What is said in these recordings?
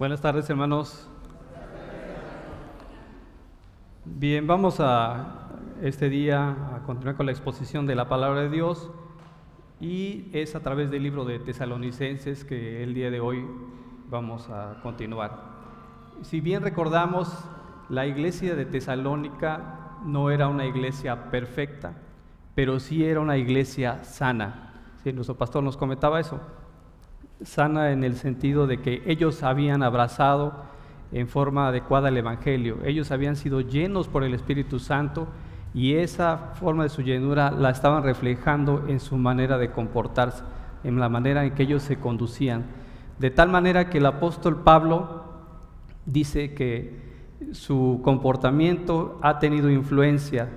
Buenas tardes, hermanos. Bien, vamos a este día a continuar con la exposición de la palabra de Dios y es a través del libro de Tesalonicenses que el día de hoy vamos a continuar. Si bien recordamos, la iglesia de Tesalónica no era una iglesia perfecta, pero sí era una iglesia sana. Sí, nuestro pastor nos comentaba eso sana en el sentido de que ellos habían abrazado en forma adecuada el Evangelio, ellos habían sido llenos por el Espíritu Santo y esa forma de su llenura la estaban reflejando en su manera de comportarse, en la manera en que ellos se conducían. De tal manera que el apóstol Pablo dice que su comportamiento ha tenido influencia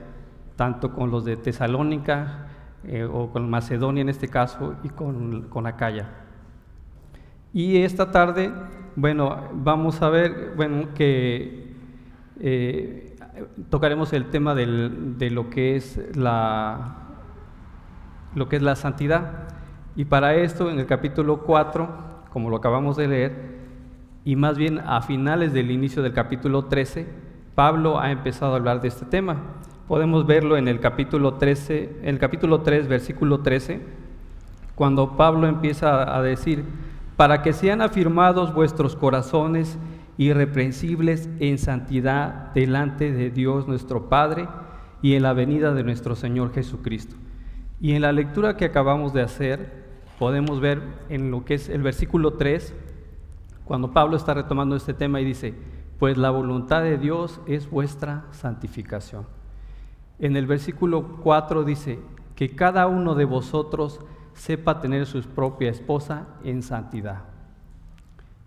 tanto con los de Tesalónica eh, o con Macedonia en este caso y con, con Acaya. Y esta tarde, bueno, vamos a ver, bueno, que eh, tocaremos el tema de lo que es la lo que es la santidad. Y para esto, en el capítulo 4, como lo acabamos de leer, y más bien a finales del inicio del capítulo 13, Pablo ha empezado a hablar de este tema. Podemos verlo en el capítulo 13, en el capítulo 3, versículo 13, cuando Pablo empieza a decir, para que sean afirmados vuestros corazones irreprensibles en santidad delante de Dios nuestro Padre y en la venida de nuestro Señor Jesucristo. Y en la lectura que acabamos de hacer, podemos ver en lo que es el versículo 3, cuando Pablo está retomando este tema y dice, pues la voluntad de Dios es vuestra santificación. En el versículo 4 dice, que cada uno de vosotros sepa tener su propia esposa en santidad.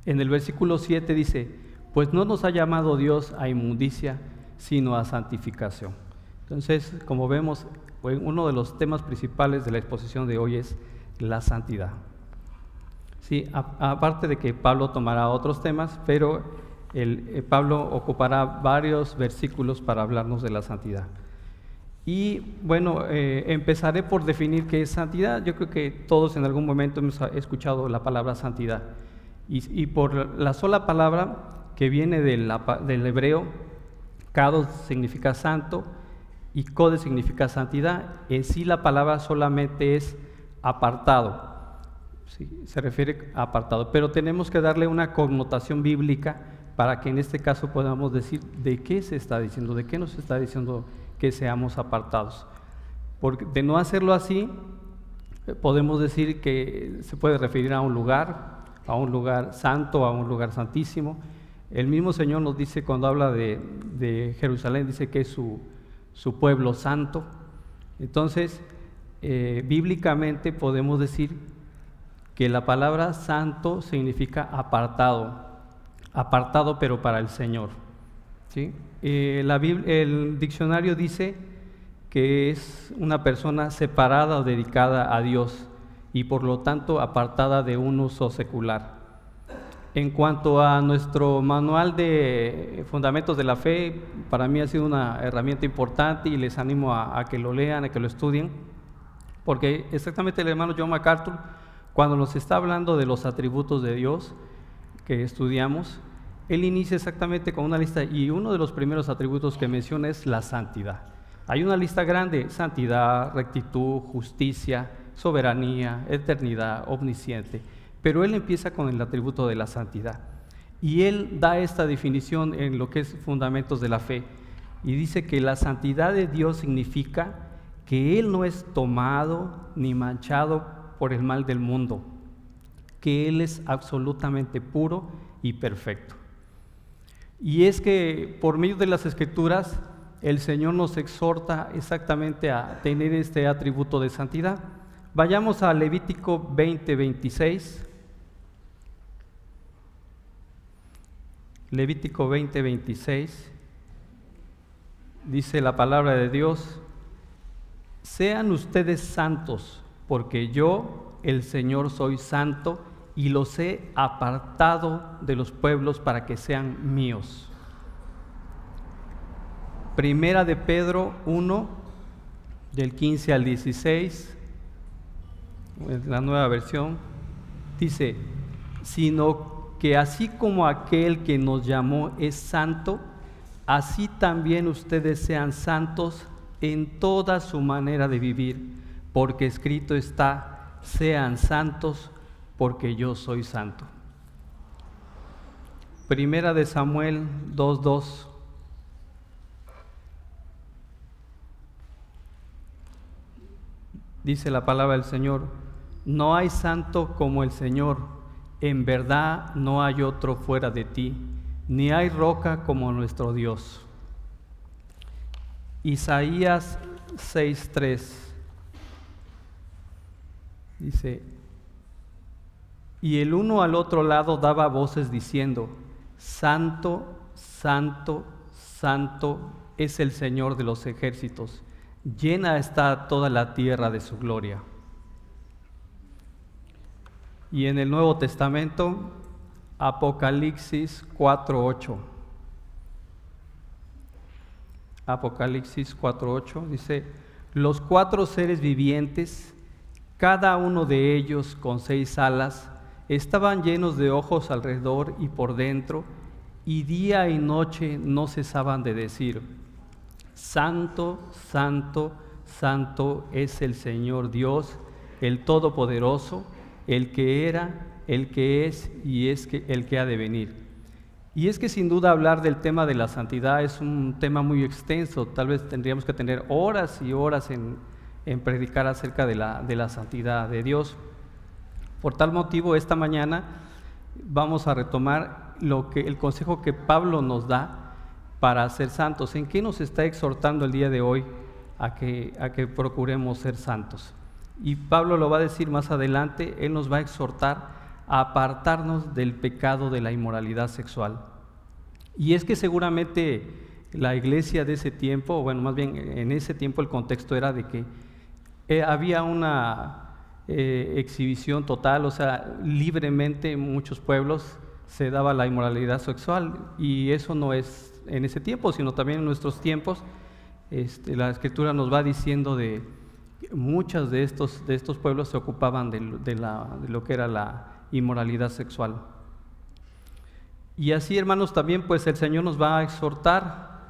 En el versículo 7 dice, pues no nos ha llamado Dios a inmundicia, sino a santificación. Entonces, como vemos, uno de los temas principales de la exposición de hoy es la santidad. Sí, aparte de que Pablo tomará otros temas, pero eh, Pablo ocupará varios versículos para hablarnos de la santidad. Y bueno, eh, empezaré por definir qué es santidad. Yo creo que todos en algún momento hemos escuchado la palabra santidad. Y, por la sola palabra que viene del, hebreo, kado significa santo y code significa santidad. En sí la palabra solamente es apartado. se refiere a apartado. Pero tenemos que darle una connotación bíblica para que en este caso podamos decir de qué se está diciendo, de qué nos está diciendo que seamos apartados. Porque de no hacerlo así, eh, podemos decir que se puede referir a un lugar, a un lugar santo, a un lugar santísimo. El mismo Señor nos dice cuando habla de, Jerusalén, dice que es su, pueblo santo. Entonces, eh, bíblicamente podemos decir que la palabra santo significa apartado, apartado pero para el Señor. ¿sí? Eh, el diccionario dice que es una persona separada o dedicada a Dios y por lo tanto apartada de un uso secular. En cuanto a nuestro manual de fundamentos de la fe, para mí ha sido una herramienta importante y les animo a, a que lo lean, a que lo estudien, porque exactamente el hermano John MacArthur, cuando nos está hablando de los atributos de Dios que estudiamos, él inicia exactamente con una lista y uno de los primeros atributos que menciona es la santidad. Hay una lista grande, santidad, rectitud, justicia, soberanía, eternidad, omnisciente, pero él empieza con el atributo de la santidad. Y él da esta definición en lo que es fundamentos de la fe. Y dice que la santidad de Dios significa que Él no es tomado ni manchado por el mal del mundo, que Él es absolutamente puro y perfecto. Y es que por medio de las escrituras el Señor nos exhorta exactamente a tener este atributo de santidad. Vayamos a Levítico 20, 26. Levítico 20, 26. Dice la palabra de Dios, sean ustedes santos, porque yo, el Señor, soy santo y los he apartado de los pueblos para que sean míos. Primera de Pedro 1, del 15 al 16, la nueva versión, dice, sino que así como aquel que nos llamó es santo, así también ustedes sean santos en toda su manera de vivir, porque escrito está, sean santos porque yo soy santo. Primera de Samuel 2.2. Dice la palabra del Señor, no hay santo como el Señor, en verdad no hay otro fuera de ti, ni hay roca como nuestro Dios. Isaías 6.3 dice, y el uno al otro lado daba voces diciendo, Santo, Santo, Santo es el Señor de los ejércitos, llena está toda la tierra de su gloria. Y en el Nuevo Testamento, Apocalipsis 4.8. Apocalipsis 4.8 dice, los cuatro seres vivientes, cada uno de ellos con seis alas, estaban llenos de ojos alrededor y por dentro, y día y noche no cesaban de decir, Santo, Santo, Santo es el Señor Dios, el Todopoderoso, el que era, el que es y es que, el que ha de venir. Y es que sin duda hablar del tema de la santidad es un tema muy extenso, tal vez tendríamos que tener horas y horas en, predicar acerca de la, de la santidad de Dios. Por tal motivo, esta mañana vamos a retomar lo que, el consejo que Pablo nos da para ser santos. ¿En qué nos está exhortando el día de hoy a que, a que procuremos ser santos? Y Pablo lo va a decir más adelante, él nos va a exhortar a apartarnos del pecado de la inmoralidad sexual. Y es que seguramente la iglesia de ese tiempo, bueno, más bien en ese tiempo el contexto era de que eh, había una eh, exhibición total, o sea, libremente en muchos pueblos se daba la inmoralidad sexual y eso no es en ese tiempo, sino también en nuestros tiempos. Este, la escritura nos va diciendo de muchos de estos, de estos pueblos se ocupaban de, de, lo que era la inmoralidad sexual. Y así, hermanos, también pues el Señor nos va a exhortar,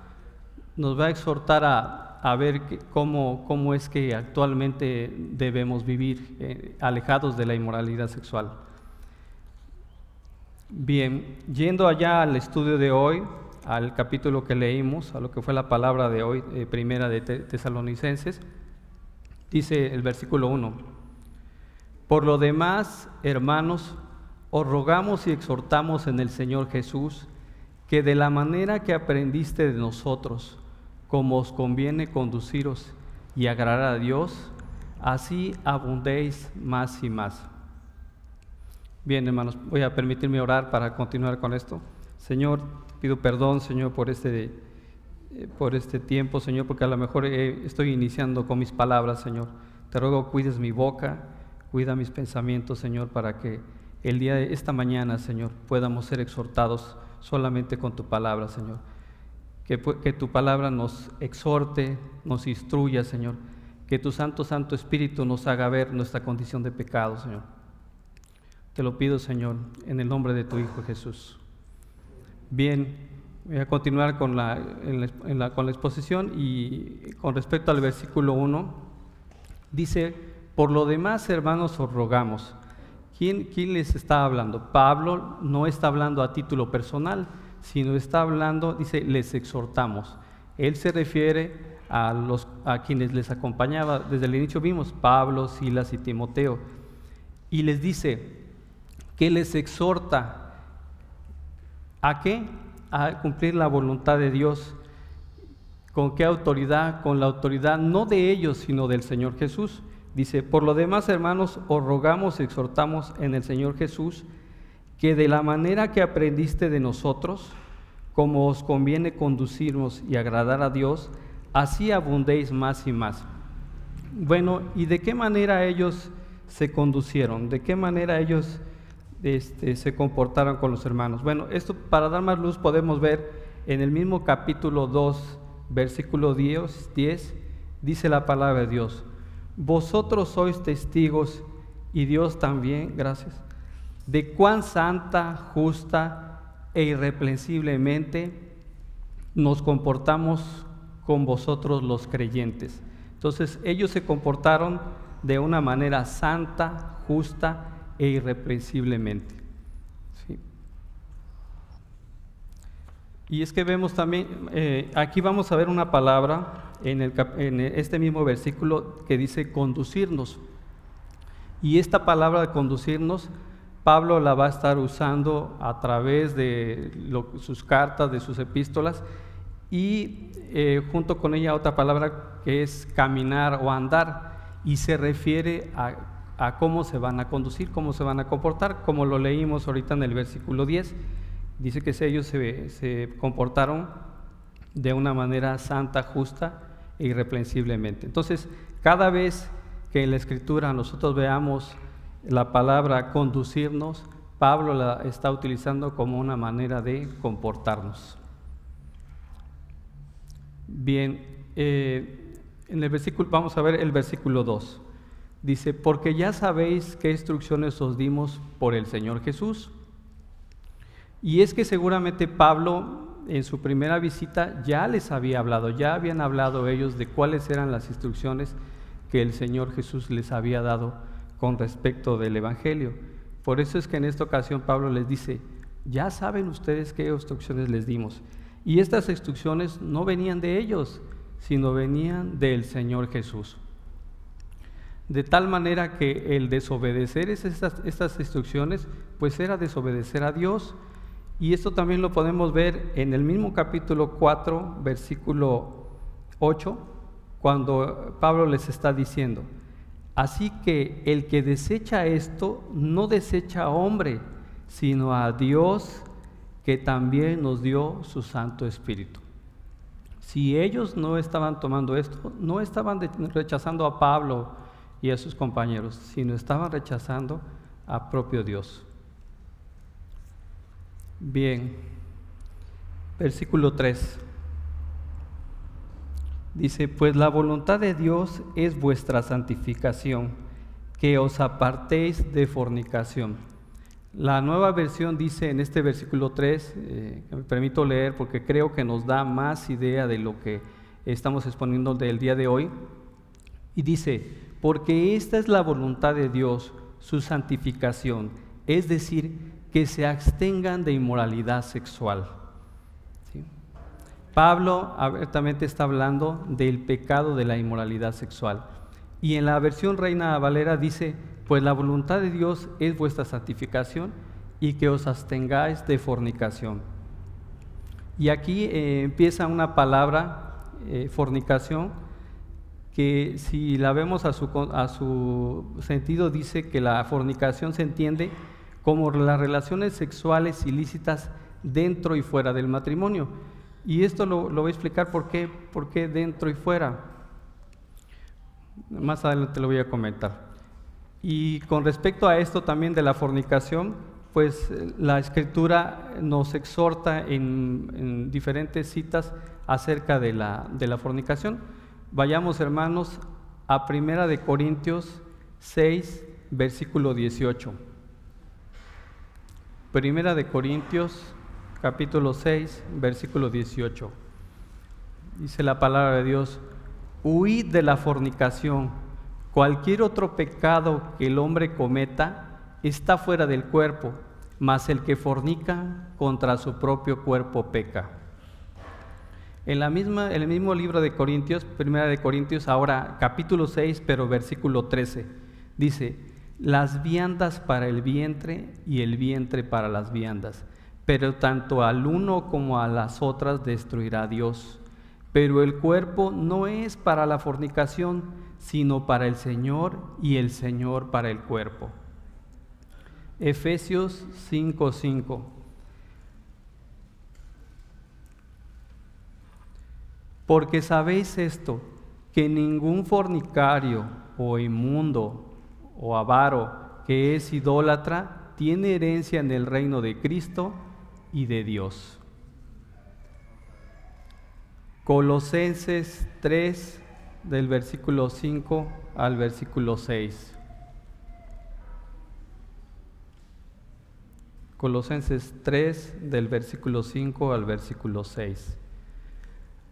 nos va a exhortar a, a ver cómo, cómo es que actualmente debemos vivir eh, alejados de la inmoralidad sexual. Bien, yendo allá al estudio de hoy, al capítulo que leímos, a lo que fue la palabra de hoy, eh, primera de Tesalonicenses, dice el versículo 1, por lo demás, hermanos, os rogamos y exhortamos en el Señor Jesús, que de la manera que aprendiste de nosotros, como os conviene conduciros y agradar a Dios, así abundéis más y más. Bien, hermanos, voy a permitirme orar para continuar con esto. Señor, pido perdón, Señor, por este, eh, por este tiempo, Señor, porque a lo mejor estoy iniciando con mis palabras, Señor. Te ruego cuides mi boca, cuida mis pensamientos, Señor, para que el día de esta mañana, Señor, podamos ser exhortados solamente con tu palabra, Señor que, tu palabra nos exhorte, nos instruya, Señor, que tu Santo, Santo Espíritu nos haga ver nuestra condición de pecado, Señor. Te lo pido, Señor, en el nombre de tu Hijo Jesús. Bien, voy a continuar con la, con la exposición y con respecto al versículo 1, dice, por lo demás, hermanos, os rogamos. ¿Quién, ¿Quién les está hablando? Pablo no está hablando a título personal, sino está hablando, dice, les exhortamos. Él se refiere a, los, a quienes les acompañaba. Desde el inicio vimos Pablo, Silas y Timoteo. Y les dice que les exhorta a qué? A cumplir la voluntad de Dios. ¿Con qué autoridad? Con la autoridad no de ellos, sino del Señor Jesús. Dice, por lo demás, hermanos, os rogamos exhortamos en el Señor Jesús que de la manera que aprendiste de nosotros, como os conviene conducirnos y agradar a Dios, así abundéis más y más. Bueno, ¿y de qué manera ellos se conducieron? ¿De qué manera ellos este, se comportaron con los hermanos? Bueno, esto para dar más luz podemos ver en el mismo capítulo 2, versículo 10, 10 dice la palabra de Dios, vosotros sois testigos y Dios también, gracias, de cuán santa, justa e irreprensiblemente nos comportamos con vosotros los creyentes. Entonces ellos se comportaron de una manera santa, justa e irreprensiblemente. Y es que vemos también, eh, aquí vamos a ver una palabra en, en este mismo versículo que dice conducirnos. Y esta palabra de conducirnos, Pablo la va a estar usando a través de sus cartas, de sus epístolas, y eh, junto con ella otra palabra que es caminar o andar, y se refiere a, cómo se van a conducir, cómo se van a comportar, como lo leímos ahorita en el versículo 10. Dice que ellos se, se comportaron de una manera santa, justa e irreprensiblemente. Entonces, cada vez que en la escritura nosotros veamos la palabra conducirnos, Pablo la está utilizando como una manera de comportarnos. Bien, eh, en el versículo, vamos a ver el versículo 2. Dice, porque ya sabéis qué instrucciones os dimos por el Señor Jesús. Y es que seguramente Pablo en su primera visita ya les había hablado, ya habían hablado ellos de cuáles eran las instrucciones que el Señor Jesús les había dado con respecto del Evangelio. Por eso es que en esta ocasión Pablo les dice, ya saben ustedes qué instrucciones les dimos. Y estas instrucciones no venían de ellos, sino venían del Señor Jesús. De tal manera que el desobedecer estas, estas instrucciones, pues era desobedecer a Dios. Y esto también lo podemos ver en el mismo capítulo 4, versículo 8, cuando Pablo les está diciendo, así que el que desecha esto no desecha a hombre, sino a Dios que también nos dio su Santo Espíritu. Si ellos no estaban tomando esto, no estaban rechazando a Pablo y a sus compañeros, sino estaban rechazando a propio Dios. Bien, versículo 3. Dice, pues la voluntad de Dios es vuestra santificación, que os apartéis de fornicación. La nueva versión dice en este versículo 3, eh, me permito leer porque creo que nos da más idea de lo que estamos exponiendo del día de hoy. Y dice, porque esta es la voluntad de Dios, su santificación, es decir, que se abstengan de inmoralidad sexual. Pablo abiertamente está hablando del pecado de la inmoralidad sexual. Y en la versión Reina Valera dice, pues la voluntad de Dios es vuestra santificación y que os abstengáis de fornicación. Y aquí eh, empieza una palabra, eh, fornicación, que si la vemos a su, a su sentido dice que la fornicación se entiende como las relaciones sexuales ilícitas dentro y fuera del matrimonio. Y esto lo, lo voy a explicar por qué, por qué dentro y fuera. Más adelante lo voy a comentar. Y con respecto a esto también de la fornicación, pues la escritura nos exhorta en, diferentes citas acerca de la, de la, fornicación. Vayamos hermanos a Primera de Corintios 6, versículo 18. Primera de Corintios capítulo 6, versículo 18. Dice la palabra de Dios, huid de la fornicación Cualquier otro pecado que el hombre cometa está fuera del cuerpo, mas el que fornica contra su propio cuerpo peca. En, la misma, el mismo libro de Corintios, primera de Corintios, ahora capítulo 6, pero versículo 13, dice, las viandas para el vientre y el vientre para las viandas, pero tanto al uno como a las otras destruirá Dios. Pero el cuerpo no es para la fornicación, sino para el Señor y el Señor para el cuerpo. Efesios 5:5. Porque sabéis esto, que ningún fornicario o inmundo o avaro que es idólatra tiene herencia en el reino de Cristo y de Dios. Colosenses 3, del versículo 5 al versículo 6. Colosenses 3 del versículo 5 al versículo 6.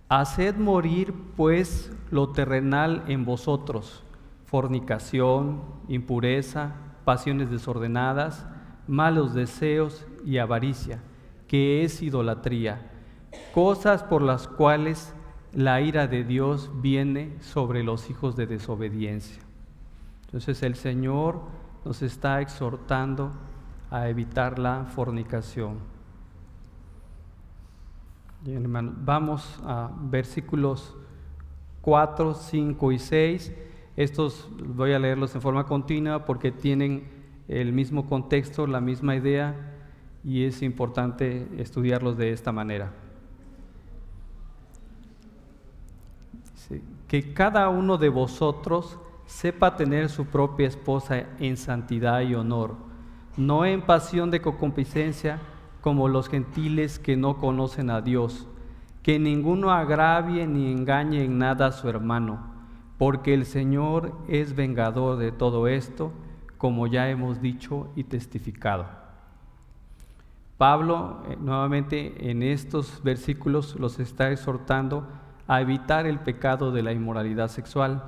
Haced morir pues lo terrenal en vosotros, fornicación, impureza, pasiones desordenadas, malos deseos y avaricia, que es idolatría, cosas por las cuales la ira de Dios viene sobre los hijos de desobediencia. Entonces el Señor nos está exhortando a evitar la fornicación. Bien, hermano, vamos a versículos 4, 5 y 6. Estos voy a leerlos en forma continua porque tienen el mismo contexto, la misma idea y es importante estudiarlos de esta manera. Que cada uno de vosotros sepa tener su propia esposa en santidad y honor, no en pasión de concupiscencia, como los gentiles que no conocen a Dios, que ninguno agravie ni engañe en nada a su hermano, porque el Señor es vengador de todo esto, como ya hemos dicho y testificado. Pablo eh, nuevamente en estos versículos los está exhortando a evitar el pecado de la inmoralidad sexual.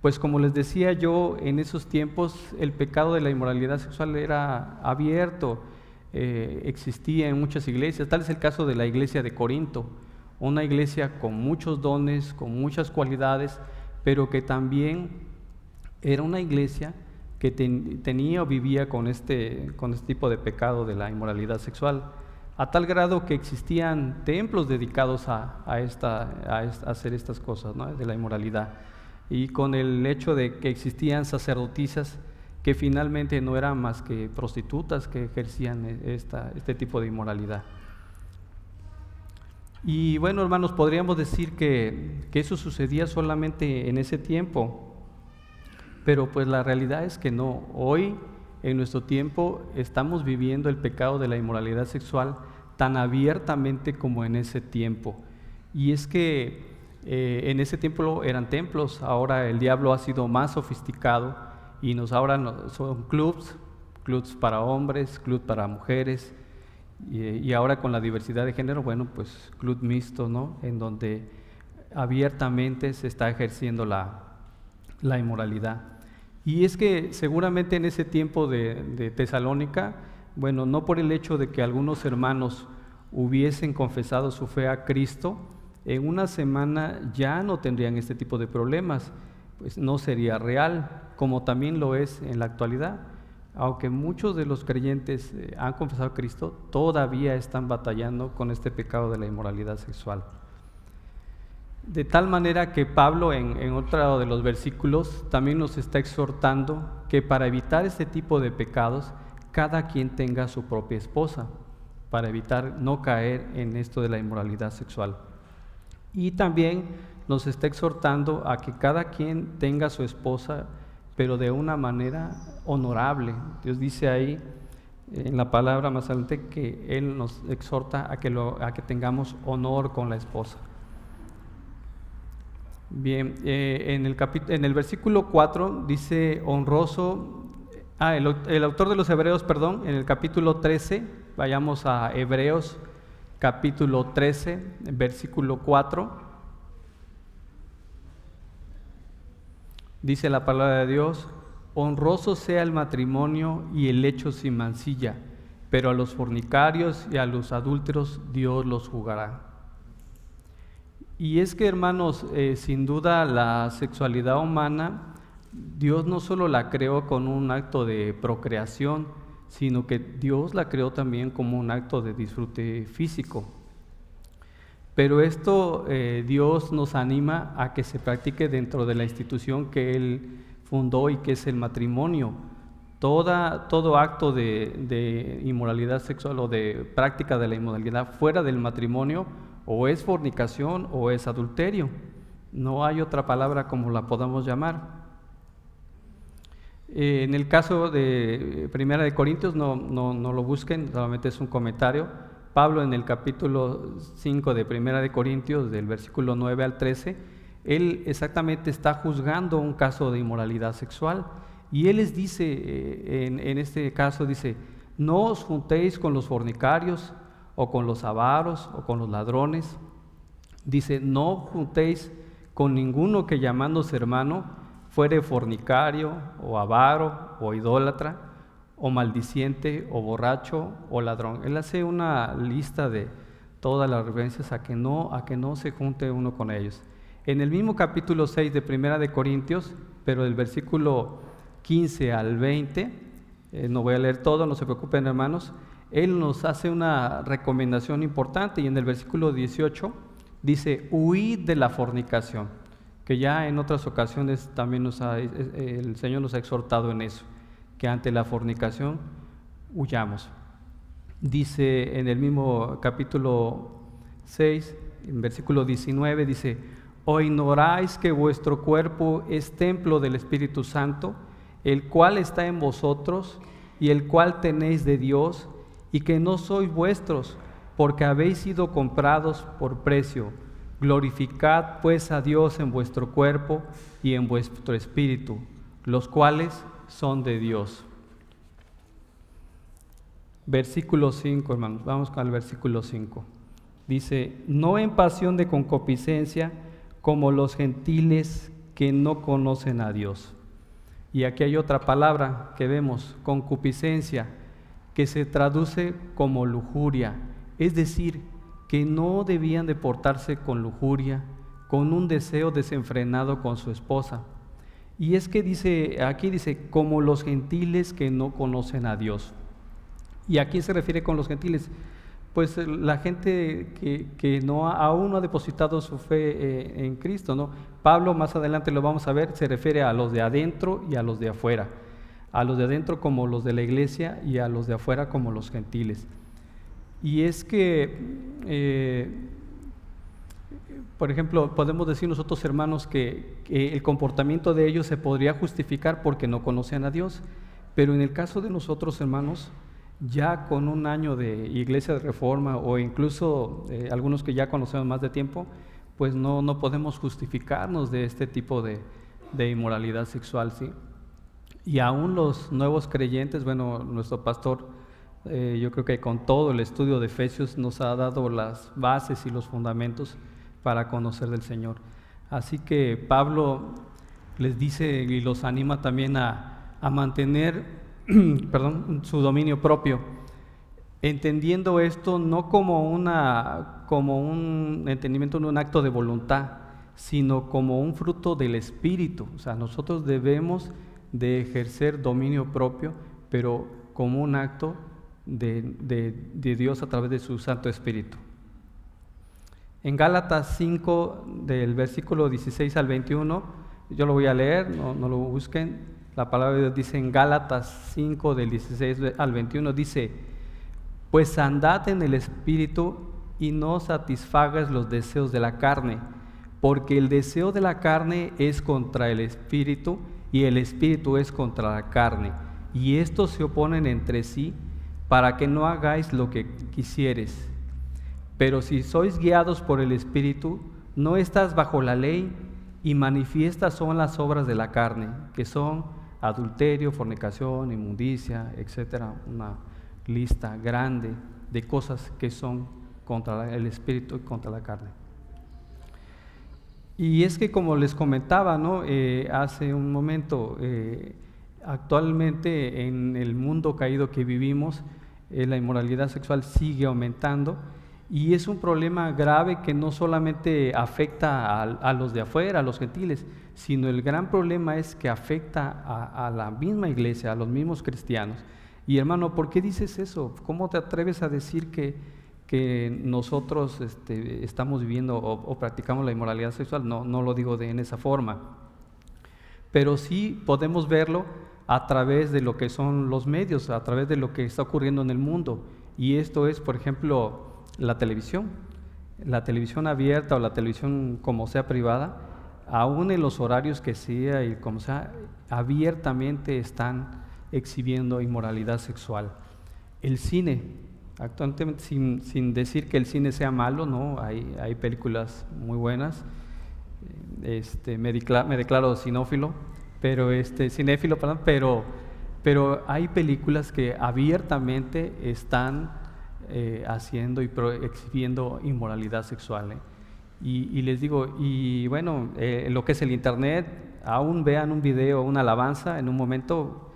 Pues como les decía yo, en esos tiempos el pecado de la inmoralidad sexual era abierto, eh, existía en muchas iglesias. Tal es el caso de la iglesia de Corinto, una iglesia con muchos dones, con muchas cualidades, pero que también era una iglesia que tenía o vivía con este, con este tipo de pecado de la inmoralidad sexual, a tal grado que existían templos dedicados a, esta, a, hacer estas cosas de la inmoralidad. Y con el hecho de que existían sacerdotisas que finalmente no eran más que prostitutas que ejercían e, esta, este tipo de inmoralidad. Y bueno, hermanos, podríamos decir que, que, eso sucedía solamente en ese tiempo, pero pues la realidad es que no. Hoy, en nuestro tiempo, estamos viviendo el pecado de la inmoralidad sexual tan abiertamente como en ese tiempo. Y es que eh, en ese tiempo eran templos, ahora el diablo ha sido más sofisticado y nos ahora son clubs, clubs para hombres, clubs para mujeres, y, ahora con la diversidad de género, bueno, pues club mixto, ¿no? En donde abiertamente se está ejerciendo la, la inmoralidad. Y es que seguramente en ese tiempo de, Tesalónica, bueno, no por el hecho de que algunos hermanos hubiesen confesado su fe a Cristo, en una semana ya no tendrían este tipo de problemas, pues no sería real como también lo es en la actualidad. Aunque muchos de los creyentes eh, han confesado a Cristo, todavía están batallando con este pecado de la inmoralidad sexual. De tal manera que Pablo en, otro de los versículos también nos está exhortando que para evitar este tipo de pecados, cada quien tenga su propia esposa, para evitar no caer en esto de la inmoralidad sexual. Y también nos está exhortando a que cada quien tenga su esposa pero de una manera honorable. Dios dice ahí en la palabra más adelante que Él nos exhorta a que, lo, a que tengamos honor con la esposa. Bien, eh, en, el en el versículo 4 dice honroso, ah, el, el, autor de los Hebreos, perdón, en el capítulo 13, vayamos a Hebreos capítulo 13, versículo 4. Dice la palabra de Dios, honroso sea el matrimonio y el hecho sin mancilla, pero a los fornicarios y a los adúlteros Dios los jugará. Y es que, hermanos, eh, sin duda la sexualidad humana, Dios no solo la creó con un acto de procreación, sino que Dios la creó también como un acto de disfrute físico. Pero esto eh, Dios nos anima a que se practique dentro de la institución que Él fundó y que es el matrimonio. Toda, todo acto de, inmoralidad sexual o de práctica de la inmoralidad fuera del matrimonio o es fornicación o es adulterio. No hay otra palabra como la podamos llamar. Eh, en el caso de Primera de Corintios, no, no, no lo busquen, solamente es un comentario Pablo en el capítulo 5 de Primera de Corintios, del versículo 9 al 13, él exactamente está juzgando un caso de inmoralidad sexual y él les dice, eh, en, este caso dice, no os juntéis con los fornicarios o con los avaros o con los ladrones. Dice, no juntéis con ninguno que llamándose hermano fuere fornicario o avaro o idólatra o maldiciente o borracho o ladrón. Él hace una lista de todas las referencias a que no, a que no se junte uno con ellos. En el mismo capítulo 6 de Primera de Corintios, pero del versículo 15 al 20, eh, no voy a leer todo, no se preocupen hermanos, él nos hace una recomendación importante y en el versículo 18 dice, huid de la fornicación, que ya en otras ocasiones también nos el Señor nos ha exhortado en eso, que ante la fornicación huyamos. Dice en el mismo capítulo 6, en versículo 19, dice, ¿o ignoráis que vuestro cuerpo es templo del Espíritu Santo, el cual está en vosotros y el cual tenéis de Dios, y que no sois vuestros, porque habéis sido comprados por precio? Glorificad pues a Dios en vuestro cuerpo y en vuestro espíritu, los cuales son de Dios. Versículo 5, hermanos, vamos con el versículo 5. Dice, no en pasión de concupiscencia como los gentiles que no conocen a Dios. Y aquí hay otra palabra que vemos, concupiscencia, que se traduce como lujuria, es decir, que no debían de portarse con lujuria, con un deseo desenfrenado con su esposa. Y es que dice, aquí dice, como los gentiles que no conocen a Dios. ¿Y a quién se refiere con los gentiles? Pues eh, la gente que, no aún no ha depositado su fe eh, en Cristo, ¿no? Pablo, más adelante lo vamos a ver, se refiere a los de adentro y a los de afuera. A los de adentro como los de la iglesia y a los de afuera como los gentiles. Y es que, eh, por ejemplo, podemos decir nosotros hermanos que, el comportamiento de ellos se podría justificar porque no conocen a Dios, pero en el caso de nosotros hermanos, ya con un año de iglesia de reforma o incluso eh, algunos que ya conocemos más de tiempo, pues no, no podemos justificarnos de este tipo de, de, inmoralidad sexual, ¿sí? Y aún los nuevos creyentes, bueno, nuestro pastor, eh, yo creo que con todo el estudio de Efesios nos ha dado las bases y los fundamentos para conocer del Señor. Así que Pablo les dice y los anima también a, a mantener perdón, su dominio propio, entendiendo esto no como, una, como un entendimiento de un acto de voluntad, sino como un fruto del Espíritu. O sea, nosotros debemos de ejercer dominio propio, pero como un acto de, de, Dios a través de su Santo Espíritu. En Gálatas 5, del versículo 16 al 21, yo lo voy a leer, no, no lo busquen, la palabra de Dios dice en Gálatas 5 del 16 al 21, dice, pues andad en el Espíritu y no satisfagas los deseos de la carne, porque el deseo de la carne es contra el Espíritu y el Espíritu es contra la carne, y estos se oponen entre sí para que no hagáis lo que quisieres. Pero si sois guiados por el Espíritu, no estás bajo la ley, y manifiestas son las obras de la carne, que son adulterio, fornicación, inmundicia, etcétera, una lista grande de cosas que son contra el espíritu y contra la carne. Y es que como les comentaba ¿no? Eh, hace un momento, eh, actualmente en el mundo caído que vivimos, eh, la inmoralidad sexual sigue aumentando y es un problema grave que no solamente afecta a, los de afuera, a los gentiles, sino el gran problema es que afecta a, la misma iglesia, a los mismos cristianos. Y hermano, ¿por qué dices eso? ¿Cómo te atreves a decir que, que nosotros este, estamos viviendo o, practicamos la inmoralidad sexual? No, no lo digo de, en esa forma. Pero sí podemos verlo a través de lo que son los medios, a través de lo que está ocurriendo en el mundo. Y esto es, por ejemplo, la televisión, la televisión abierta o la televisión como sea privada, aún en los horarios que sea y como sea, abiertamente están exhibiendo inmoralidad sexual. El cine, actualmente sin, sin decir que el cine sea malo, no, hay, hay películas muy buenas. Este, me, declaro, me declaro sinófilo, pero este, cinéfilo, perdón, pero pero hay películas que abiertamente están eh, haciendo y exhibiendo inmoralidad sexual. ¿eh? Y, les digo, y bueno, eh, lo que es el Internet, aún vean un video, una alabanza, en un momento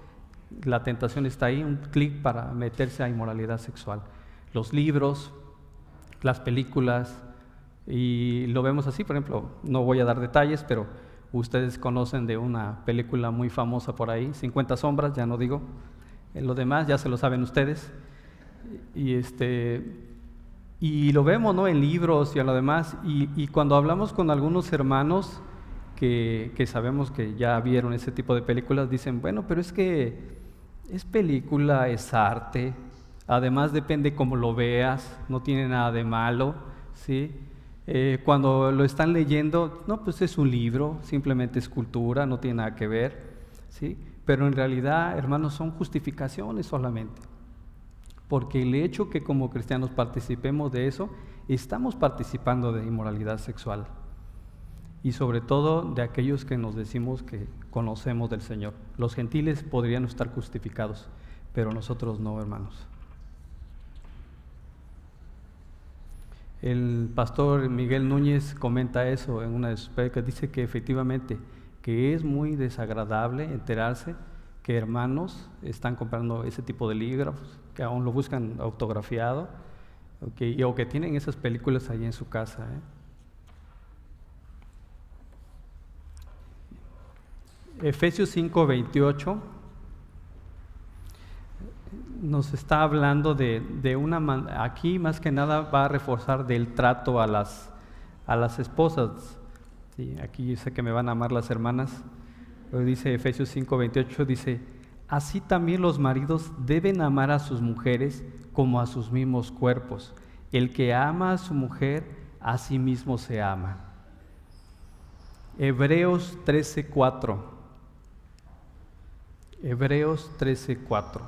la tentación está ahí, un clic para meterse a inmoralidad sexual. Los libros, las películas, y lo vemos así, por ejemplo, no voy a dar detalles, pero ustedes conocen de una película muy famosa por ahí, 50 sombras, ya no digo, lo demás ya se lo saben ustedes. Y este y lo vemos ¿no? en libros y a lo demás, y, cuando hablamos con algunos hermanos que, sabemos que ya vieron ese tipo de películas, dicen, bueno, pero es que es película, es arte, además depende cómo lo veas, no tiene nada de malo, ¿sí? Eh, cuando lo están leyendo, no, pues es un libro, simplemente es cultura, no tiene nada que ver, ¿sí? Pero en realidad, hermanos, son justificaciones solamente porque el hecho que como cristianos participemos de eso, estamos participando de inmoralidad sexual. Y sobre todo de aquellos que nos decimos que conocemos del Señor. Los gentiles podrían estar justificados, pero nosotros no, hermanos. El pastor Miguel Núñez comenta eso en una de sus predicas, dice que efectivamente que es muy desagradable enterarse que hermanos están comprando ese tipo de libros, que aún lo buscan autografiado, o que tienen esas películas ahí en su casa. ¿eh? Efesios 5, 28 nos está hablando de, una aquí más que nada va a reforzar del trato a las, a las esposas. Sí, aquí sé que me van a amar las hermanas dice Efesios 5:28, dice, así también los maridos deben amar a sus mujeres como a sus mismos cuerpos. El que ama a su mujer, a sí mismo se ama. Hebreos 13:4. Hebreos 13:4.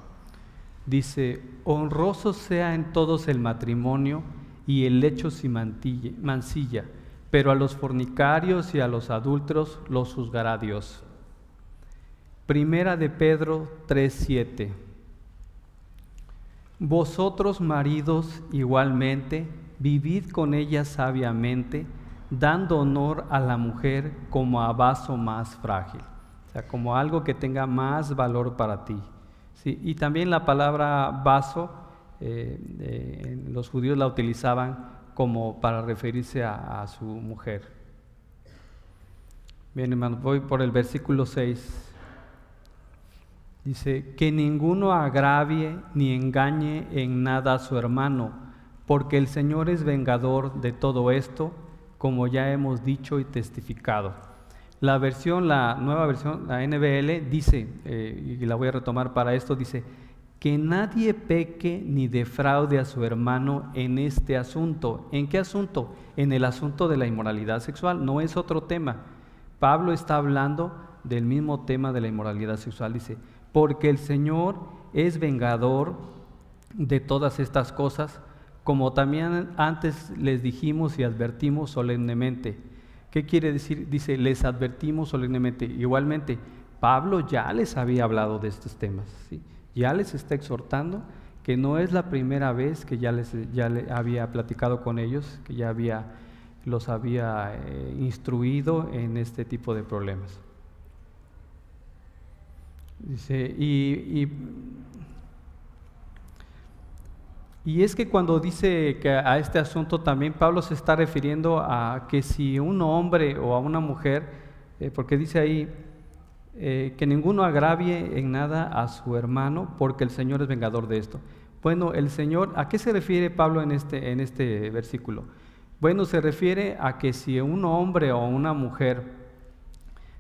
Dice, honroso sea en todos el matrimonio y el lecho sin mancilla, pero a los fornicarios y a los adúlteros los juzgará Dios. Primera de Pedro 3:7. Vosotros maridos igualmente, vivid con ella sabiamente, dando honor a la mujer como a vaso más frágil, como algo que tenga más valor para ti. Y también la palabra vaso, eh, eh, los judíos la utilizaban como para referirse a, a su mujer. Bien, hermanos, voy por el versículo 6. Dice, que ninguno agravie ni engañe en nada a su hermano, porque el Señor es vengador de todo esto, como ya hemos dicho y testificado. La versión, la nueva versión, la NBL, dice, eh, y la voy a retomar para esto, dice, que nadie peque ni defraude a su hermano en este asunto. ¿En qué asunto? En el asunto de la inmoralidad sexual, no es otro tema. Pablo está hablando del mismo tema de la inmoralidad sexual, dice, porque el Señor es vengador de todas estas cosas, como también antes les dijimos y advertimos solemnemente. ¿Qué quiere decir? Dice, les advertimos solemnemente. Igualmente, Pablo ya les había hablado de estos temas, ya les está exhortando que no es la primera vez que ya les ya le había platicado con ellos, que ya había los había eh, instruido en este tipo de problemas. Dice, y, es que cuando dice que a este asunto también Pablo se está refiriendo a que si un hombre o a una mujer, eh, porque dice ahí eh, que ninguno agravie en nada a su hermano, porque el Señor es vengador de esto. Bueno, el Señor, ¿a qué se refiere Pablo en este, en este versículo? Bueno, se refiere a que si un hombre o una mujer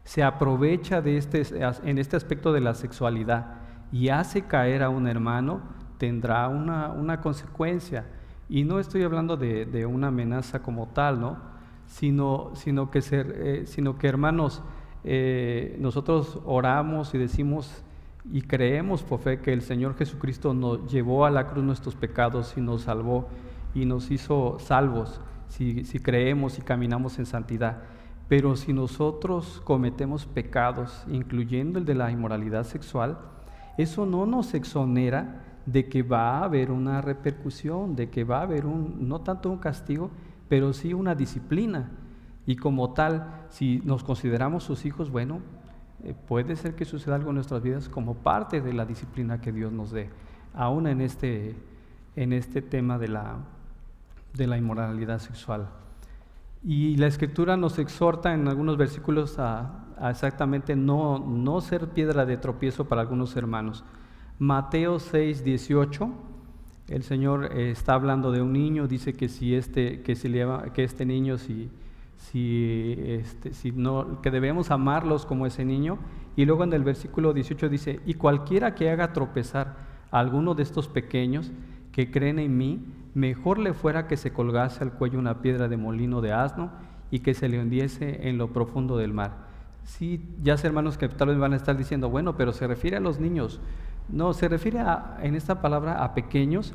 se aprovecha de este, en este aspecto de la sexualidad y hace caer a un hermano, tendrá una, consecuencia. Y no estoy hablando de, una amenaza como tal, ¿no? Sino, sino, que, ser, eh, sino que, hermanos, eh, nosotros oramos y decimos y creemos por fe que el Señor Jesucristo nos llevó a la cruz nuestros pecados y nos salvó y nos hizo salvos si, si creemos y caminamos en santidad. Pero si nosotros cometemos pecados, incluyendo el de la inmoralidad sexual, eso no nos exonera de que va a haber una repercusión, de que va a haber un, no tanto un castigo, pero sí una disciplina. Y como tal, si nos consideramos sus hijos, bueno, eh, puede ser que suceda algo en nuestras vidas como parte de la disciplina que Dios nos dé, aún en este, en este tema de la, de la inmoralidad sexual. Y la escritura nos exhorta en algunos versículos a, exactamente no, no ser piedra de tropiezo para algunos hermanos. Mateo 6, 18, el Señor eh, está hablando de un niño, dice que si este, que si que este niño, si, si, este, si no, que debemos amarlos como ese niño. Y luego en el versículo 18 dice, y cualquiera que haga tropezar a alguno de estos pequeños que creen en mí, mejor le fuera que se colgase al cuello una piedra de molino de asno y que se le hundiese en lo profundo del mar. Sí, ya sé hermanos que tal vez van a estar diciendo, bueno, pero se refiere a los niños. No, se refiere en esta palabra a pequeños,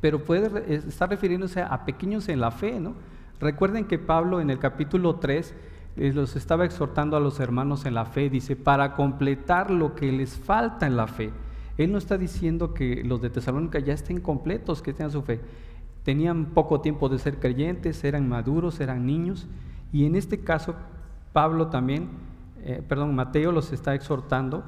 pero puede estar refiriéndose a pequeños en la fe, ¿no? Recuerden que Pablo en el capítulo 3 eh, los estaba exhortando a los hermanos en la fe, dice, para completar lo que les falta en la fe. Él no está diciendo que los de Tesalónica ya estén completos, que tengan su fe. Tenían poco tiempo de ser creyentes, eran maduros, eran niños. Y en este caso, Pablo también, eh, perdón, Mateo los está exhortando.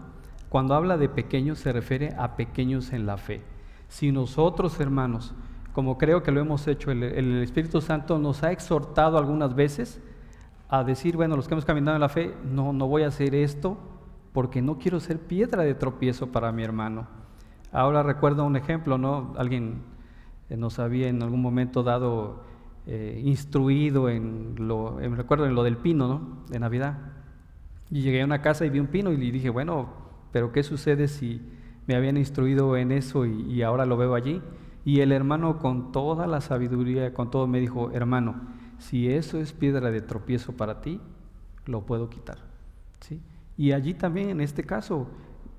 Cuando habla de pequeños, se refiere a pequeños en la fe. Si nosotros, hermanos, como creo que lo hemos hecho, el, el Espíritu Santo nos ha exhortado algunas veces a decir, bueno, los que hemos caminado en la fe, no, no voy a hacer esto, porque no quiero ser piedra de tropiezo para mi hermano. Ahora recuerdo un ejemplo, ¿no? Alguien eh, nos había en algún momento dado eh, instruido en lo, recuerdo en lo del pino, ¿no? De Navidad. Y llegué a una casa y vi un pino y le dije, bueno, pero ¿qué sucede si me habían instruido en eso y, ahora lo veo allí? Y el hermano con toda la sabiduría, con todo, me dijo, hermano, si eso es piedra de tropiezo para ti, lo puedo quitar. ¿Sí? Y allí también, en este caso,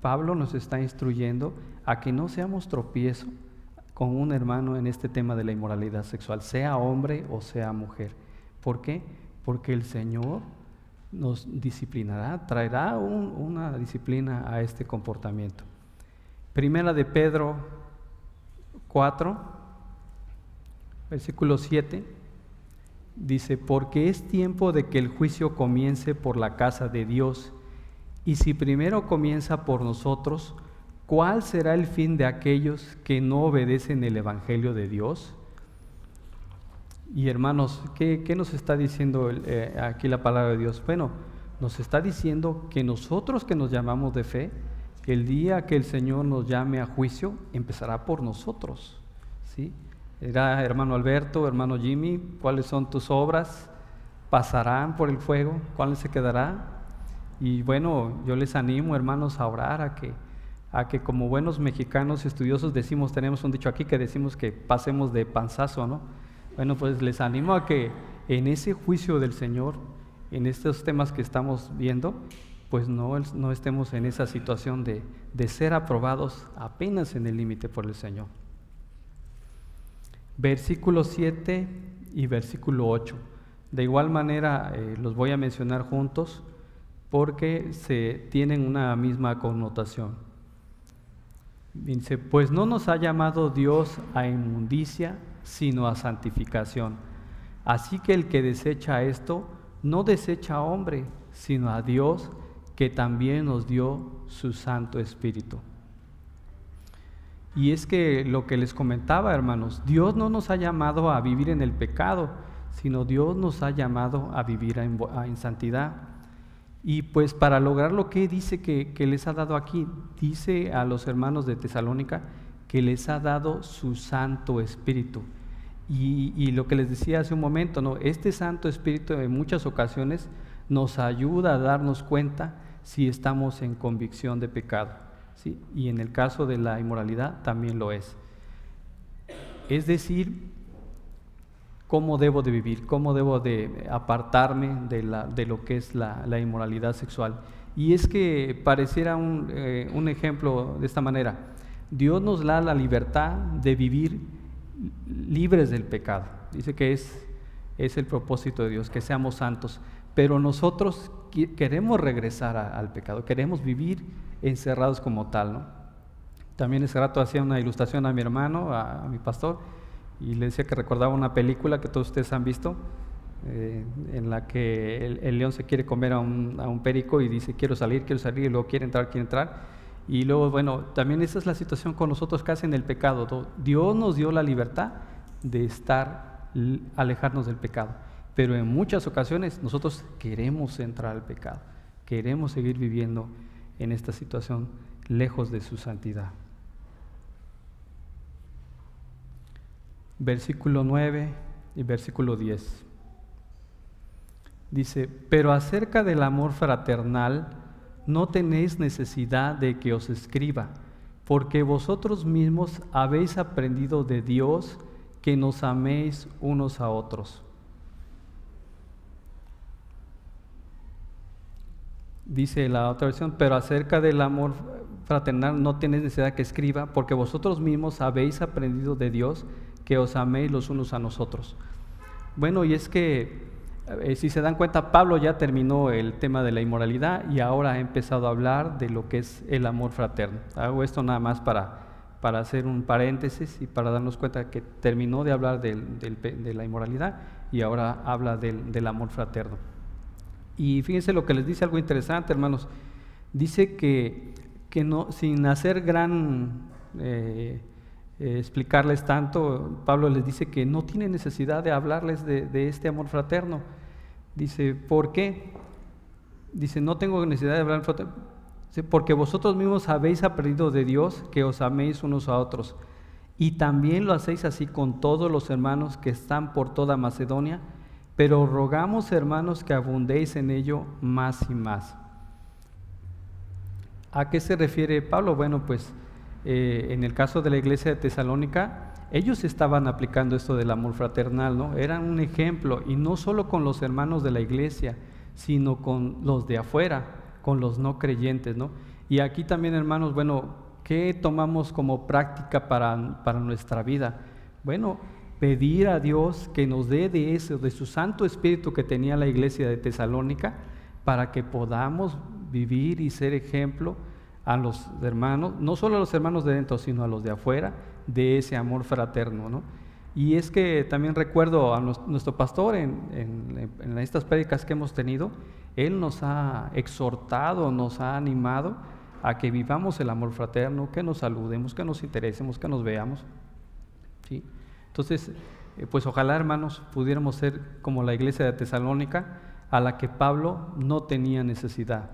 Pablo nos está instruyendo a que no seamos tropiezo con un hermano en este tema de la inmoralidad sexual, sea hombre o sea mujer. ¿Por qué? Porque el Señor nos disciplinará, traerá una disciplina a este comportamiento. Primera de Pedro 4, versículo 7, dice, porque es tiempo de que el juicio comience por la casa de Dios y si primero comienza por nosotros, ¿cuál será el fin de aquellos que no obedecen el Evangelio de Dios? Y hermanos, ¿qué, nos está diciendo eh, aquí la palabra de Dios? Bueno, nos está diciendo que nosotros que nos llamamos de fe, el día que el Señor nos llame a juicio, empezará por nosotros. ¿sí? Era hermano Alberto, hermano Jimmy, ¿cuáles son tus obras? ¿Pasarán por el fuego? ¿Cuál se quedará? Y bueno, yo les animo, hermanos, a orar, a que, a que como buenos mexicanos estudiosos decimos, tenemos un dicho aquí que decimos que pasemos de panzazo, ¿no? Bueno, pues les animo a que en ese juicio del Señor, en estos temas que estamos viendo, pues no, no estemos en esa situación de, de ser aprobados apenas en el límite por el Señor. Versículo 7 y versículo 8. De igual manera eh, los voy a mencionar juntos porque se tienen una misma connotación. Dice, pues no nos ha llamado Dios a inmundicia, sino a santificación. Así que el que desecha esto, no desecha a hombre, sino a Dios, que también nos dio su Santo Espíritu. Y es que lo que les comentaba, hermanos, Dios no nos ha llamado a vivir en el pecado, sino Dios nos ha llamado a vivir en, santidad. Y pues para lograr lo que dice que, les ha dado aquí, dice a los hermanos de Tesalónica que les ha dado su Santo Espíritu. Y, lo que les decía hace un momento, ¿no? este Santo Espíritu en muchas ocasiones nos ayuda a darnos cuenta si estamos en convicción de pecado. ¿sí? Y en el caso de la inmoralidad también lo es. Es decir, cómo debo de vivir, cómo debo de apartarme de, la, de lo que es la, inmoralidad sexual. Y es que pareciera eh, un, ejemplo de esta manera. Dios nos da la libertad de vivir libres del pecado. Dice que es, es el propósito de Dios, que seamos santos. Pero nosotros queremos regresar al pecado, queremos vivir encerrados como tal, ¿no? También ese rato hacía una ilustración a mi hermano, a, mi pastor, y le decía que recordaba una película que todos ustedes han visto, eh, en la que el, león se quiere comer a un, a un, perico y dice quiero salir, quiero salir, y luego quiere entrar, quiere entrar. Y luego, bueno, también esa es la situación con nosotros casi en el pecado. Dios nos dio la libertad de estar, alejarnos del pecado. Pero en muchas ocasiones nosotros queremos entrar al pecado, queremos seguir viviendo en esta situación lejos de su santidad. Versículo 9 y versículo 10. Dice, pero acerca del amor fraternal, no tenéis necesidad de que os escriba, porque vosotros mismos habéis aprendido de Dios que nos améis unos a otros. Dice la otra versión, pero acerca del amor fraternal no tenéis necesidad que escriba, porque vosotros mismos habéis aprendido de Dios que os améis los unos a nosotros. Bueno, y es que eh, si se dan cuenta, Pablo ya terminó el tema de la inmoralidad y ahora ha empezado a hablar de lo que es el amor fraterno. Hago esto nada más para, para hacer un paréntesis y para darnos cuenta que terminó de hablar de la inmoralidad y ahora habla del, amor fraterno. Y fíjense lo que les dice algo interesante, hermanos. Dice que, que no, sin hacer gran eh, eh, explicarles tanto, Pablo les dice que no tiene necesidad de hablarles de, este amor fraterno. Dice, ¿por qué? Dice, no tengo necesidad de hablar fraterno. porque vosotros mismos habéis aprendido de Dios que os améis unos a otros. Y también lo hacéis así con todos los hermanos que están por toda Macedonia. Pero rogamos, hermanos, que abundéis en ello más y más. ¿A qué se refiere Pablo? Bueno, pues eh, en el caso de la iglesia de Tesalónica, ellos estaban aplicando esto del amor fraternal, ¿no? Eran un ejemplo, y no solo con los hermanos de la iglesia, sino con los de afuera, con los no creyentes, ¿no? Y aquí también, hermanos, bueno, ¿qué tomamos como práctica para, para nuestra vida? Bueno, pedir a Dios que nos dé de eso, de su Santo Espíritu que tenía la iglesia de Tesalónica, para que podamos vivir y ser ejemplo a los hermanos, no solo a los hermanos de dentro, sino a los de afuera, de ese amor fraterno. ¿no? Y es que también recuerdo a nuestro pastor en, estas prédicas que hemos tenido, él nos ha exhortado, nos ha animado a que vivamos el amor fraterno, que nos saludemos, que nos interesemos, que nos veamos. ¿sí? Entonces, eh, pues ojalá hermanos pudiéramos ser como la iglesia de Tesalónica, a la que Pablo no tenía necesidad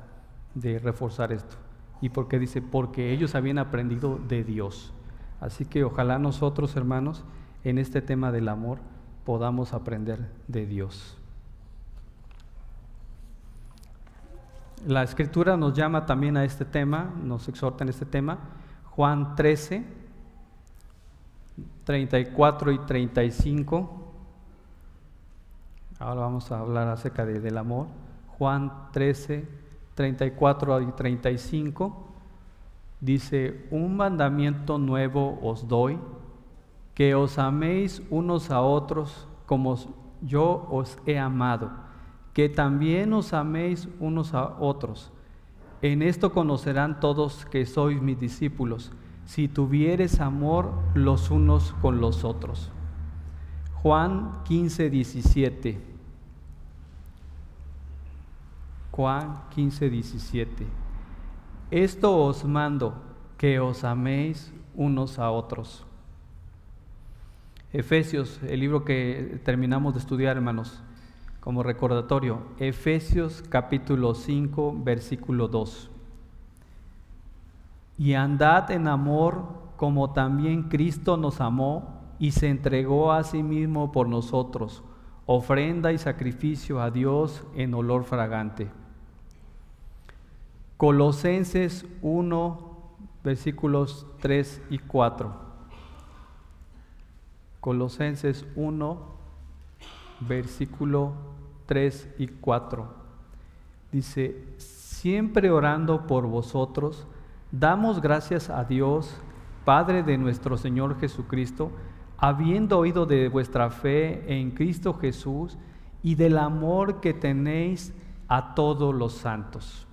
de reforzar esto. ¿Y por qué dice? Porque ellos habían aprendido de Dios. Así que ojalá nosotros, hermanos, en este tema del amor podamos aprender de Dios. La escritura nos llama también a este tema, nos exhorta en este tema. Juan 13, 34 y 35. Ahora vamos a hablar acerca del amor. Juan 13, 34 y 35, dice, un mandamiento nuevo os doy, que os améis unos a otros como yo os he amado, que también os améis unos a otros. En esto conocerán todos que sois mis discípulos, si tuvieres amor los unos con los otros. Juan 15, 17. Juan 15, 17. Esto os mando, que os améis unos a otros. Efesios, el libro que terminamos de estudiar, hermanos, como recordatorio. Efesios capítulo 5, versículo 2. Y andad en amor como también Cristo nos amó y se entregó a sí mismo por nosotros, ofrenda y sacrificio a Dios en olor fragante. Colosenses 1, versículos 3 y 4. Colosenses 1, versículo 3 y 4. Dice, siempre orando por vosotros, damos gracias a Dios, Padre de nuestro Señor Jesucristo, habiendo oído de vuestra fe en Cristo Jesús y del amor que tenéis a todos los santos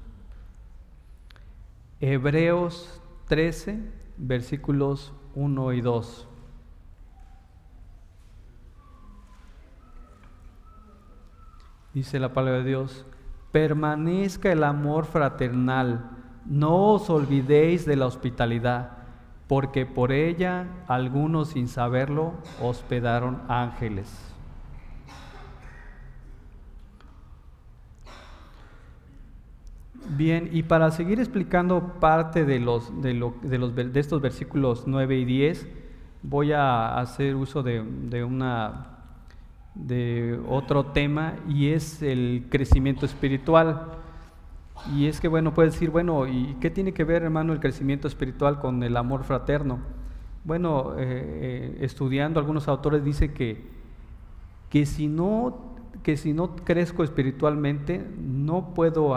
Hebreos 13, versículos 1 y 2. Dice la palabra de Dios, permanezca el amor fraternal, no os olvidéis de la hospitalidad, porque por ella algunos sin saberlo hospedaron ángeles. Bien, y para seguir explicando parte de, los, de, los, de estos versículos 9 y 10, voy a hacer uso de, de, una, de otro tema y es el crecimiento espiritual. Y es que, bueno, puedes decir, bueno, ¿y qué tiene que ver, hermano, el crecimiento espiritual con el amor fraterno? Bueno, eh, eh, estudiando algunos autores dice que, que si no que si no crezco espiritualmente, no puedo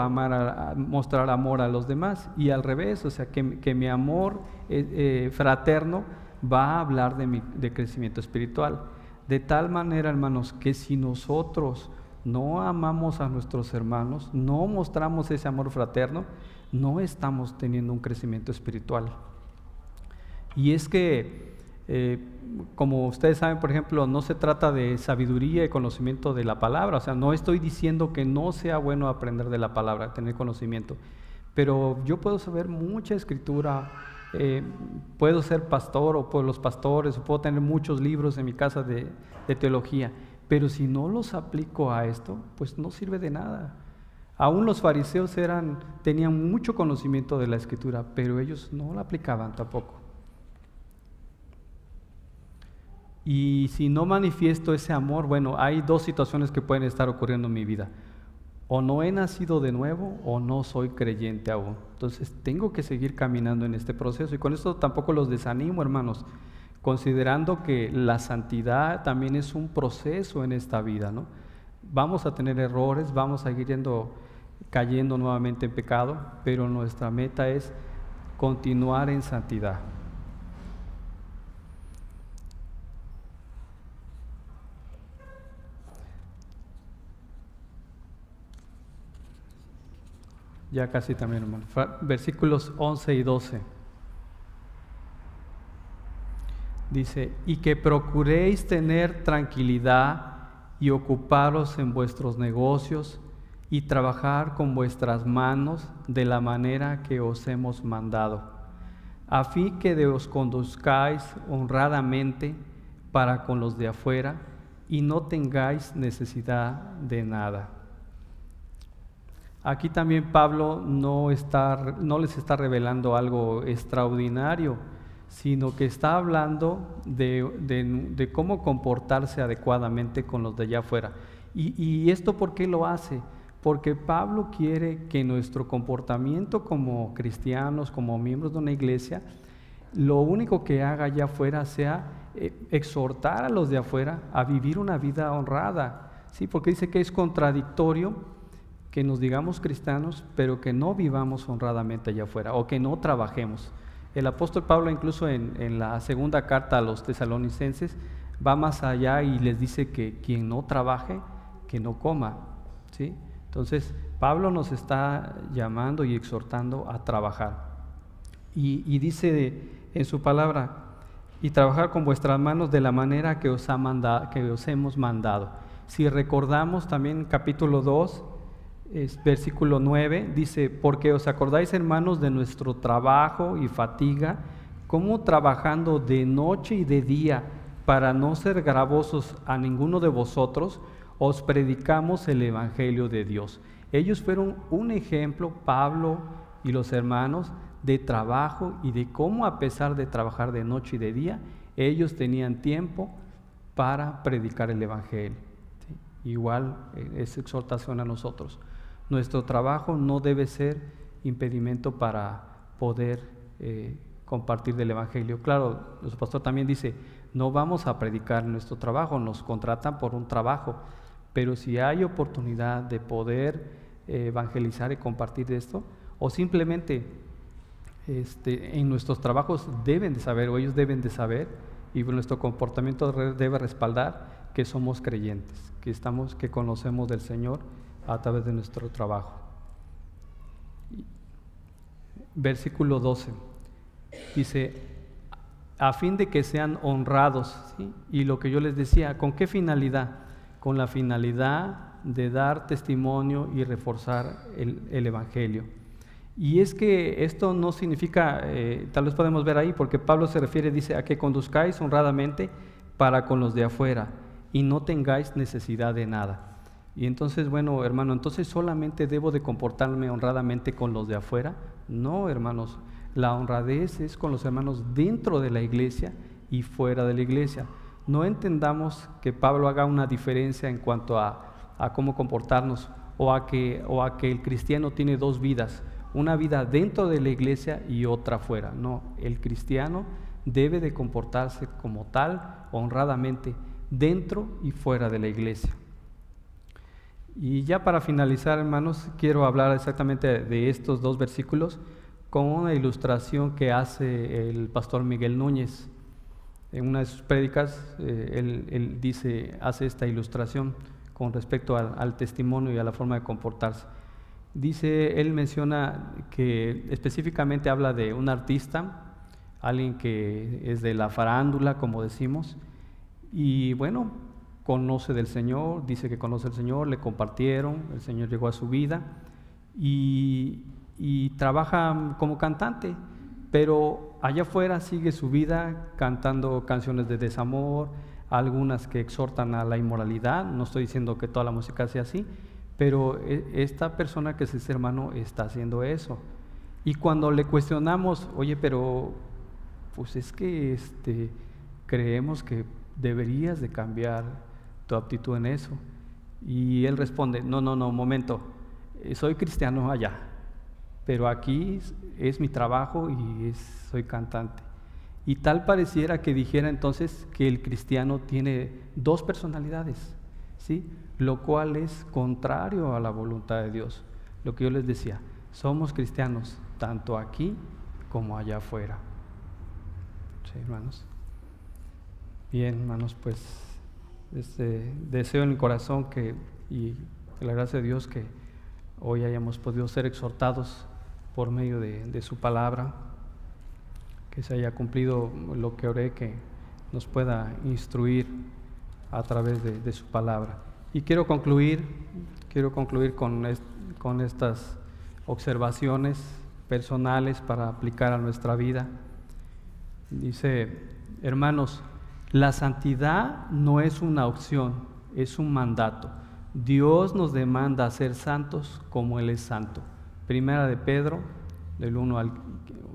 mostrar amor a los demás. Y al revés, o sea, que, mi amor eh, eh, fraterno va a hablar de, mi, de crecimiento espiritual. De tal manera, hermanos, que si nosotros no amamos a nuestros hermanos, no mostramos ese amor fraterno, no estamos teniendo un crecimiento espiritual. Y es que eh, como ustedes saben, por ejemplo, no se trata de sabiduría y conocimiento de la palabra, o sea, no estoy diciendo que no sea bueno aprender de la palabra, tener conocimiento, pero yo puedo saber mucha escritura, eh, puedo ser pastor o por los pastores, puedo tener muchos libros en mi casa de, de teología, pero si no los aplico a esto, pues no sirve de nada. Aún los fariseos eran, tenían mucho conocimiento de la escritura, pero ellos no la aplicaban tampoco. Y si no manifiesto ese amor, bueno, hay dos situaciones que pueden estar ocurriendo en mi vida. O no he nacido de nuevo o no soy creyente aún. Entonces tengo que seguir caminando en este proceso. Y con esto tampoco los desanimo, hermanos, considerando que la santidad también es un proceso en esta vida, ¿no? Vamos a tener errores, vamos a seguir yendo, cayendo nuevamente en pecado, pero nuestra meta es continuar en santidad. Ya casi también, hermano. Versículos 11 y 12. Dice, y que procuréis tener tranquilidad y ocuparos en vuestros negocios y trabajar con vuestras manos de la manera que os hemos mandado, a fin que de os conduzcáis honradamente para con los de afuera y no tengáis necesidad de nada. Aquí también Pablo no, está, no les está revelando algo extraordinario, sino que está hablando de, cómo comportarse adecuadamente con los de allá afuera. Y, y, esto por qué lo hace? Porque Pablo quiere que nuestro comportamiento como cristianos, como miembros de una iglesia, lo único que haga allá afuera sea eh, exhortar a los de afuera a vivir una vida honrada. ¿sí? Porque dice que es contradictorio que nos digamos cristianos, pero que no vivamos honradamente allá afuera o que no trabajemos. El apóstol Pablo incluso en, la segunda carta a los tesalonicenses va más allá y les dice que quien no trabaje, que no coma. ¿sí? Entonces, Pablo nos está llamando y exhortando a trabajar. Y, dice en su palabra, y trabajar con vuestras manos de la manera que os, ha mandado, que os hemos mandado. Si recordamos también capítulo 2, es versículo 9, dice, porque os acordáis hermanos de nuestro trabajo y fatiga, como trabajando de noche y de día para no ser gravosos a ninguno de vosotros, os predicamos el Evangelio de Dios. Ellos fueron un ejemplo, Pablo y los hermanos, de trabajo y de cómo a pesar de trabajar de noche y de día, ellos tenían tiempo para predicar el Evangelio. Igual eh, es exhortación a nosotros. Nuestro trabajo no debe ser impedimento para poder eh, compartir del Evangelio. Claro, nuestro pastor también dice, no vamos a predicar nuestro trabajo, nos contratan por un trabajo, pero si hay oportunidad de poder eh, evangelizar y compartir esto, o simplemente este, en nuestros trabajos deben de saber, o ellos deben de saber, y nuestro comportamiento debe respaldar que somos creyentes, que estamos, que conocemos del Señor a través de nuestro trabajo. Versículo 12 dice, a fin de que sean honrados. Y lo que yo les decía, ¿con qué finalidad? Con la finalidad de dar testimonio y reforzar el, Evangelio. Y es que esto no significa, eh, tal vez podemos ver ahí, porque Pablo se refiere, dice, a que conduzcáis honradamente para con los de afuera y no tengáis necesidad de nada. Y entonces, bueno, hermano, entonces solamente debo de comportarme honradamente con los de afuera. No, hermanos, la honradez es con los hermanos dentro de la iglesia y fuera de la iglesia. No entendamos que Pablo haga una diferencia en cuanto a, cómo comportarnos o a, que, o a que el cristiano tiene dos vidas, una vida dentro de la iglesia y otra fuera. No, el cristiano debe de comportarse como tal, honradamente, dentro y fuera de la iglesia. Y ya para finalizar, hermanos, quiero hablar exactamente de estos dos versículos con una ilustración que hace el pastor Miguel Núñez. En una de sus prédicas, eh, él, dice, hace esta ilustración con respecto al, testimonio y a la forma de comportarse. Dice, él menciona que específicamente habla de un artista, alguien que es de la farándula, como decimos, y bueno, conoce del Señor, dice que conoce al Señor, le compartieron, el Señor llegó a su vida y, y trabaja como cantante, pero allá afuera sigue su vida cantando canciones de desamor, algunas que exhortan a la inmoralidad, no estoy diciendo que toda la música sea así, pero e, esta persona que es ese hermano está haciendo eso. Y cuando le cuestionamos, oye, pero pues es que este, creemos que deberías de cambiar tu actitud en eso. Y él responde, no, no, no, momento, eh, soy cristiano allá, pero aquí es mi trabajo y soy cantante. Y tal pareciera que dijera entonces que el cristiano tiene dos personalidades, ¿sí? Lo cual es contrario a la voluntad de Dios. Lo que yo les decía, somos cristianos tanto aquí como allá afuera. ¿Sí, hermanos? Bien, hermanos, pues este, deseo en el corazón que, y la gracia de Dios, que hoy hayamos podido ser exhortados por medio de, su palabra, que se haya cumplido lo que oré, que nos pueda instruir a través de, su palabra. Y quiero concluir, quiero concluir con, con estas observaciones personales para aplicar a nuestra vida. Dice, hermanos, la santidad no es una opción, es un mandato. Dios nos demanda ser santos como Él es santo. Primera de Pedro, del 1 al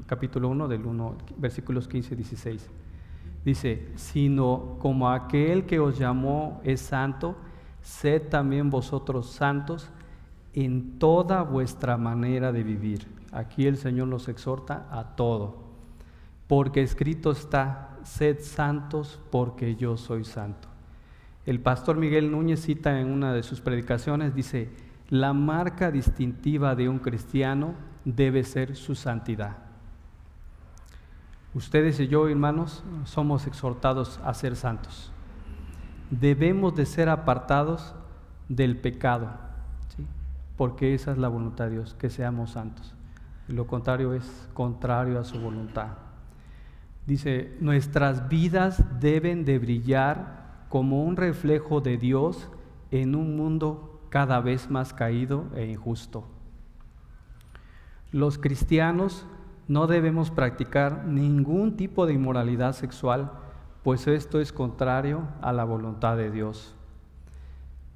capítulo 1, del 1, versículos 15 y 16. Dice, sino como aquel que os llamó es santo, sed también vosotros santos en toda vuestra manera de vivir. Aquí el Señor nos exhorta a todo, porque escrito está, sed santos porque yo soy santo. El pastor Miguel Núñez cita en una de sus predicaciones, dice, la marca distintiva de un cristiano debe ser su santidad. Ustedes y yo, hermanos, somos exhortados a ser santos. Debemos de ser apartados del pecado, porque esa es la voluntad de Dios, que seamos santos. Lo contrario es contrario a su voluntad. Dice, nuestras vidas deben de brillar como un reflejo de Dios en un mundo cada vez más caído e injusto. Los cristianos no debemos practicar ningún tipo de inmoralidad sexual, pues esto es contrario a la voluntad de Dios.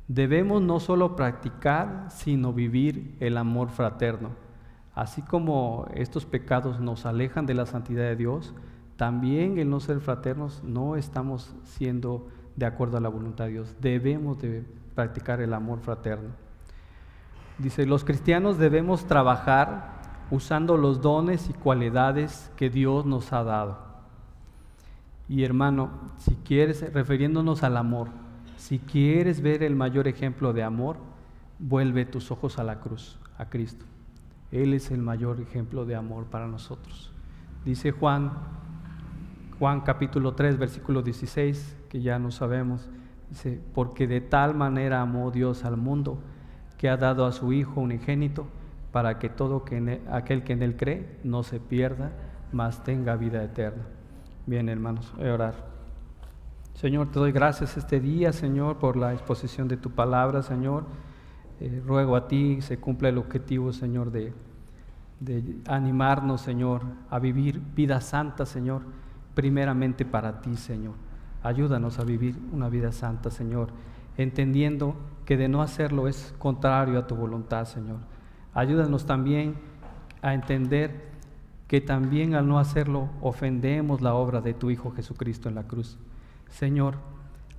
Debemos no solo practicar, sino vivir el amor fraterno. Así como estos pecados nos alejan de la santidad de Dios, también el no ser fraternos no estamos siendo de acuerdo a la voluntad de Dios. Debemos de practicar el amor fraterno. Dice, los cristianos debemos trabajar usando los dones y cualidades que Dios nos ha dado. Y hermano, si quieres, refiriéndonos al amor, si quieres ver el mayor ejemplo de amor, vuelve tus ojos a la cruz, a Cristo. Él es el mayor ejemplo de amor para nosotros. Dice Juan, Juan capítulo 3, versículo 16, que ya no sabemos, Dice, porque de tal manera amó Dios al mundo que ha dado a su Hijo unigénito para que todo aquel que en él cree no se pierda, mas tenga vida eterna. Bien, hermanos, voy a orar. Señor, te doy gracias este día, Señor, por la exposición de tu palabra, Señor. Eh, ruego a ti se cumpla el objetivo, Señor, de, de animarnos, Señor, a vivir vida santa, Señor, primeramente para ti, Señor. Ayúdanos a vivir una vida santa, Señor, entendiendo que de no hacerlo es contrario a tu voluntad, Señor. Ayúdanos también a entender que también al no hacerlo ofendemos la obra de tu Hijo Jesucristo en la cruz. Señor,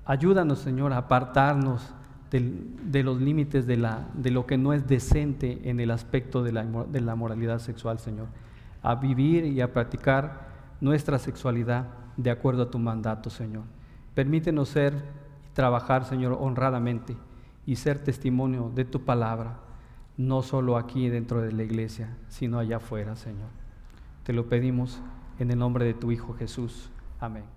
ayúdanos, Señor, a apartarnos de, los límites de, lo que no es decente en el aspecto de la moralidad sexual, Señor. A vivir y a practicar nuestra sexualidad de acuerdo a tu mandato, Señor. Permítenos ser y trabajar, Señor, honradamente y ser testimonio de tu palabra, no solo aquí dentro de la iglesia, sino allá afuera, Señor. Te lo pedimos en el nombre de tu Hijo Jesús. Amén.